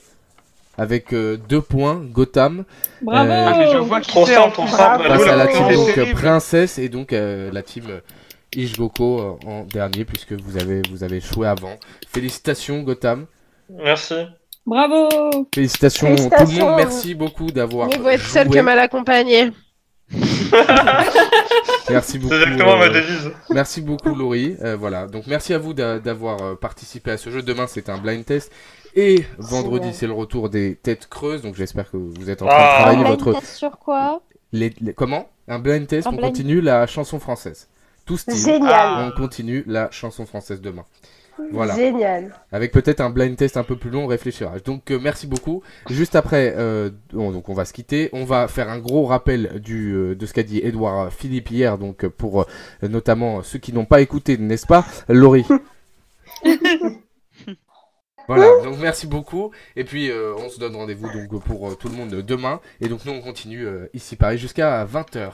Avec euh, deux points, Gotham, Bravo Euh, Ah, je vois qui Trop c'est simple, en trop plus. simple. face à la team donc. Princesse et donc euh, la team Ishgoko euh, en dernier puisque vous avez, vous avez joué avant. Félicitations Gotham. Merci. Bravo Félicitations, tout le monde, merci beaucoup d'avoir Mieux vaut être seul que mal accompagné. Merci beaucoup. C'est exactement euh, ma devise. Merci beaucoup Laurie. Euh, voilà, donc merci à vous d'a- d'avoir euh, participé à ce jeu. Demain c'est un blind test et vendredi c'est le retour des têtes creuses. Donc j'espère que vous êtes en train de Ah. travailler Blind votre test sur quoi? Les- les- comment? Un blind test. Un on blind- continue la chanson française. Tout style. Génial. On continue la chanson française demain. Voilà. Génial. Avec peut-être un blind test un peu plus long, on réfléchira. Donc euh, merci beaucoup. Juste après, euh, on, donc on va se quitter. On va faire un gros rappel du, euh, de ce qu'a dit Edouard Philippe hier, donc euh, pour euh, notamment ceux qui n'ont pas écouté, n'est-ce pas, Laurie? Voilà, donc merci beaucoup. Et puis euh, on se donne rendez-vous donc pour euh, tout le monde demain. Et donc nous on continue euh, ici Paris jusqu'à 20h.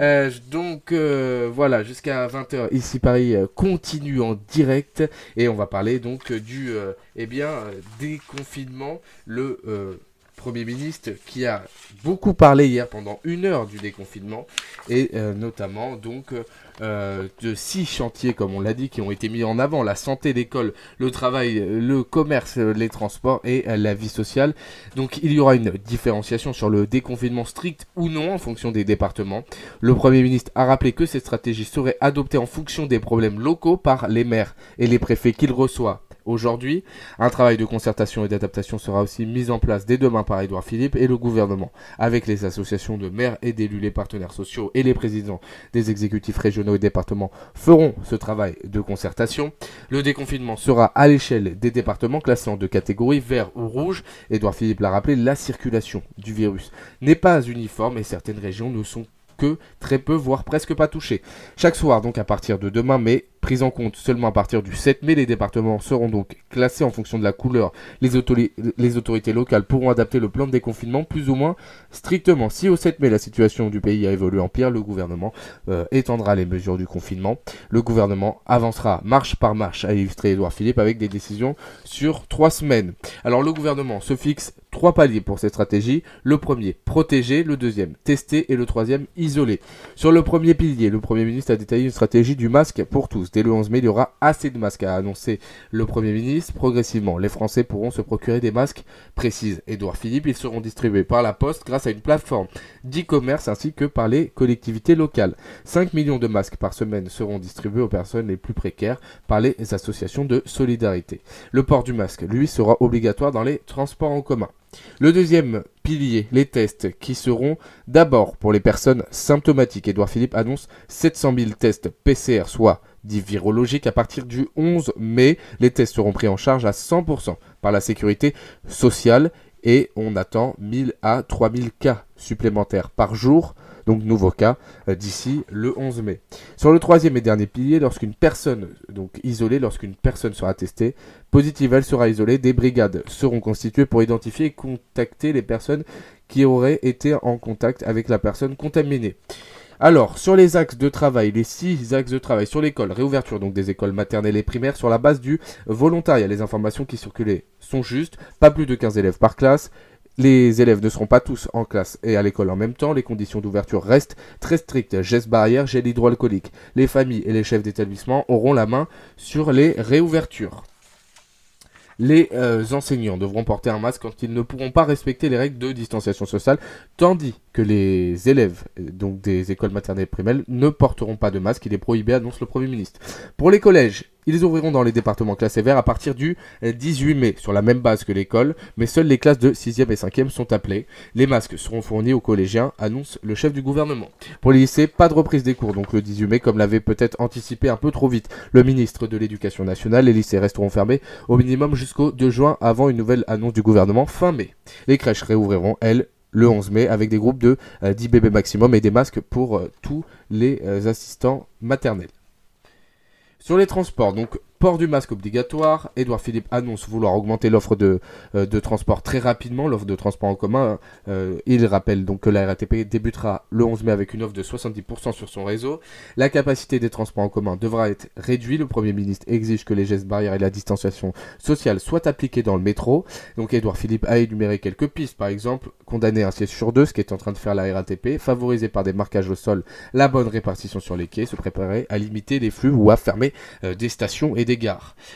Euh, donc euh, voilà, jusqu'à 20h ici Paris continue en direct. Et on va parler donc du euh, eh bien, déconfinement. Le euh, Premier ministre qui a beaucoup parlé hier pendant une heure du déconfinement. Et euh, notamment donc euh, de six chantiers comme on l'a dit qui ont été mis en avant. La santé, l'école, le travail, le commerce, les transports et euh, la vie sociale. Donc il y aura une différenciation sur le déconfinement strict ou non en fonction des départements. Le Premier ministre a rappelé que cette stratégie serait adoptée en fonction des problèmes locaux par les maires et les préfets qu'il reçoit. Aujourd'hui, un travail de concertation et d'adaptation sera aussi mis en place dès demain par Édouard Philippe et le gouvernement, avec les associations de maires et d'élus, les partenaires sociaux et les présidents des exécutifs régionaux et départements feront ce travail de concertation. Le déconfinement sera à l'échelle des départements classés en deux catégories, vert ou rouge. Édouard Philippe l'a rappelé, la circulation du virus n'est pas uniforme et certaines régions ne sont que très peu, voire presque pas touchées. Chaque soir, donc à partir de demain, mais prise en compte seulement à partir du 7 mai, les départements seront donc classés en fonction de la couleur. Les, autori- les autorités locales pourront adapter le plan de déconfinement plus ou moins strictement. Si au 7 mai la situation du pays a évolué en pire, le gouvernement euh, étendra les mesures du confinement. Le gouvernement avancera marche par marche, a illustré Édouard Philippe, avec des décisions sur trois semaines. Alors le gouvernement se fixe trois paliers pour cette stratégie. Le premier, protéger. Le deuxième, tester. Et le troisième, isoler. Sur le premier pilier, le Premier ministre a détaillé une stratégie du masque pour tous. Dès le 11 mai, il y aura assez de masques, a annoncé le Premier ministre. Progressivement, les Français pourront se procurer des masques, précise Édouard Philippe. Ils seront distribués par la Poste grâce à une plateforme d'e-commerce ainsi que par les collectivités locales. 5 millions de masques par semaine seront distribués aux personnes les plus précaires par les associations de solidarité. Le port du masque, lui, sera obligatoire dans les transports en commun. Le deuxième pilier, les tests, qui seront d'abord pour les personnes symptomatiques. Édouard Philippe annonce 700 000 tests PCR, soit dits virologiques, à partir du 11 mai. Les tests seront pris en charge à 100% par la sécurité sociale et on attend 1000 à 3000 cas supplémentaires par jour, donc nouveaux cas, euh, d'ici le 11 mai. Sur le troisième et dernier pilier, lorsqu'une personne, donc isolée, lorsqu'une personne sera testée, positive, elle sera isolée, des brigades seront constituées pour identifier et contacter les personnes qui auraient été en contact avec la personne contaminée. Alors, sur les axes de travail, les six axes de travail sur l'école, réouverture donc des écoles maternelles et primaires sur la base du volontariat. Les informations qui circulaient sont justes, pas plus de 15 élèves par classe. Les élèves ne seront pas tous en classe et à l'école en même temps. Les conditions d'ouverture restent très strictes. Gestes barrières, gel hydroalcoolique. Les familles et les chefs d'établissement auront la main sur les réouvertures. Les euh, enseignants devront porter un masque quand ils ne pourront pas respecter les règles de distanciation sociale, tandis les élèves euh, donc des écoles maternelles et primaires ne porteront pas de masque. Il est prohibé, annonce le Premier ministre. Pour les collèges, ils ouvriront dans les départements classés verts à partir du euh, 18 mai, sur la même base que l'école, mais seules les classes de 6e et 5e sont appelées. Les masques seront fournis aux collégiens, annonce le chef du gouvernement. Pour les lycées, pas de reprise des cours, donc le 18 mai, comme l'avait peut-être anticipé un peu trop vite le ministre de l'Éducation nationale. Les lycées resteront fermés au minimum jusqu'au 2 juin avant une nouvelle annonce du gouvernement fin mai. Les crèches réouvriront, elles, le 11 mai avec des groupes de euh, 10 bébés maximum et des masques pour euh, tous les euh, assistants maternels. Sur les transports, donc Port du masque obligatoire. Édouard Philippe annonce vouloir augmenter l'offre de, euh, de transport très rapidement, l'offre de transport en commun. Euh, il rappelle donc que la RATP débutera le 11 mai avec une offre de 70% sur son réseau. La capacité des transports en commun devra être réduite. Le Premier ministre exige que les gestes barrières et la distanciation sociale soient appliqués dans le métro. Donc Édouard Philippe a énuméré quelques pistes. Par exemple, condamner un siège sur deux, ce qui est en train de faire la RATP, favoriser par des marquages au sol la bonne répartition sur les quais, se préparer à limiter les flux ou à fermer euh, des stations et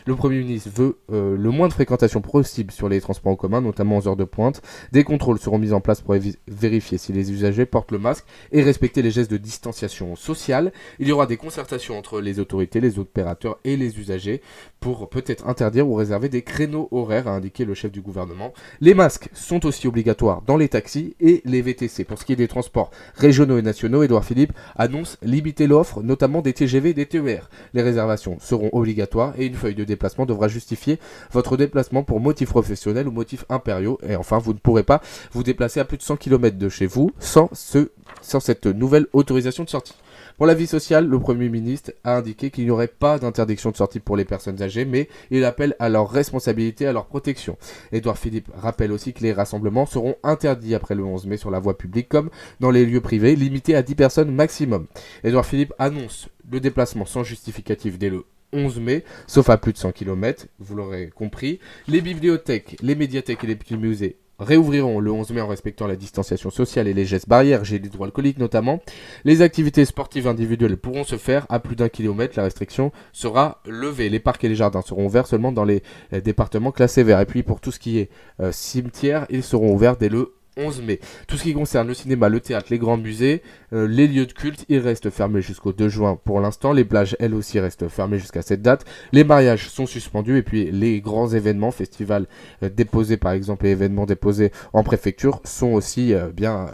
Le Premier ministre veut euh, le moins de fréquentation possible sur les transports en commun, notamment aux heures de pointe. Des contrôles seront mis en place pour vérifier si les usagers portent le masque et respecter les gestes de distanciation sociale. Il y aura des concertations entre les autorités, les opérateurs et les usagers pour peut-être interdire ou réserver des créneaux horaires, a indiqué le chef du gouvernement. Les masques sont aussi obligatoires dans les taxis et les VTC. Pour ce qui est des transports régionaux et nationaux, Édouard Philippe annonce limiter l'offre, notamment des TGV et des TER. Les réservations seront obligatoires et une feuille de déplacement devra justifier votre déplacement pour motif professionnel ou motif impériaux. Et enfin, vous ne pourrez pas vous déplacer à plus de 100 km de chez vous sans, ce, sans cette nouvelle autorisation de sortie. Pour la vie sociale, le Premier ministre a indiqué qu'il n'y aurait pas d'interdiction de sortie pour les personnes âgées, mais il appelle à leur responsabilité, à leur protection. Édouard Philippe rappelle aussi que les rassemblements seront interdits après le 11 mai sur la voie publique comme dans les lieux privés, limités à 10 personnes maximum. Édouard Philippe annonce le déplacement sans justificatif dès le 11 mai, sauf à plus de 100 km, vous l'aurez compris. Les bibliothèques, les médiathèques et les petits musées réouvriront le 11 mai en respectant la distanciation sociale et les gestes barrières, gel hydroalcoolique notamment. Les activités sportives individuelles pourront se faire à plus d'un kilomètre, la restriction sera levée. Les parcs et les jardins seront ouverts seulement dans les euh, départements classés verts. Et puis pour tout ce qui est euh, cimetière, ils seront ouverts dès le 11 mai. Tout ce qui concerne le cinéma, le théâtre, les grands musées, euh, les lieux de culte, ils restent fermés jusqu'au 2 juin pour l'instant. Les plages, elles aussi, restent fermées jusqu'à cette date. Les mariages sont suspendus et puis les grands événements, festivals euh, déposés par exemple et événements déposés en préfecture sont aussi euh, bien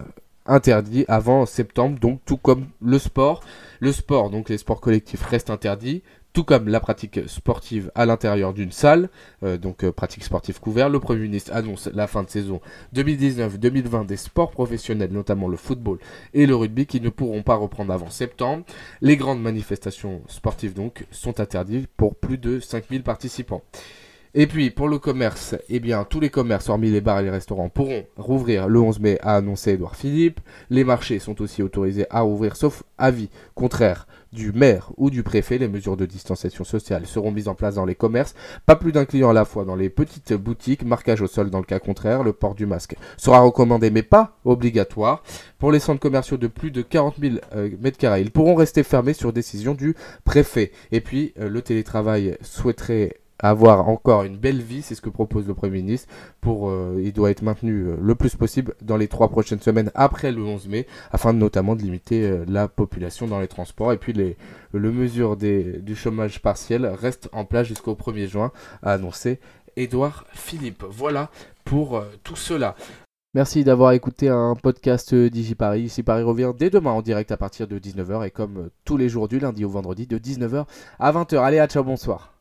interdits avant septembre. Donc tout comme le sport. Le sport, donc les sports collectifs restent interdits tout comme la pratique sportive à l'intérieur d'une salle, euh, donc euh, pratique sportive couverte. Le Premier ministre annonce la fin de saison 2019-2020 des sports professionnels, notamment le football et le rugby, qui ne pourront pas reprendre avant septembre. Les grandes manifestations sportives donc sont interdites pour plus de 5000 participants. Et puis pour le commerce, eh bien tous les commerces, hormis les bars et les restaurants, pourront rouvrir le 11 mai, a annoncé Edouard Philippe. Les marchés sont aussi autorisés à rouvrir, sauf avis contraire du maire ou du préfet. Les mesures de distanciation sociale seront mises en place dans les commerces, pas plus d'un client à la fois dans les petites boutiques, marquage au sol dans le cas contraire, le port du masque sera recommandé mais pas obligatoire. Pour les centres commerciaux de plus de 40 000 euh, m2, ils pourront rester fermés sur décision du préfet. Et puis euh, le télétravail souhaiterait avoir encore une belle vie, c'est ce que propose le Premier ministre. Pour, euh, il doit être maintenu euh, le plus possible dans les trois prochaines semaines après le 11 mai, afin notamment de limiter euh, la population dans les transports. Et puis les, le mesure des, du chômage partiel reste en place jusqu'au 1er juin, a annoncé Édouard Philippe. Voilà pour tout cela. Merci d'avoir écouté un podcast DigiParis. Ici Paris revient dès demain en direct à partir de 19h et comme tous les jours du lundi au vendredi de 19h à 20h. Allez, à ciao, bonsoir.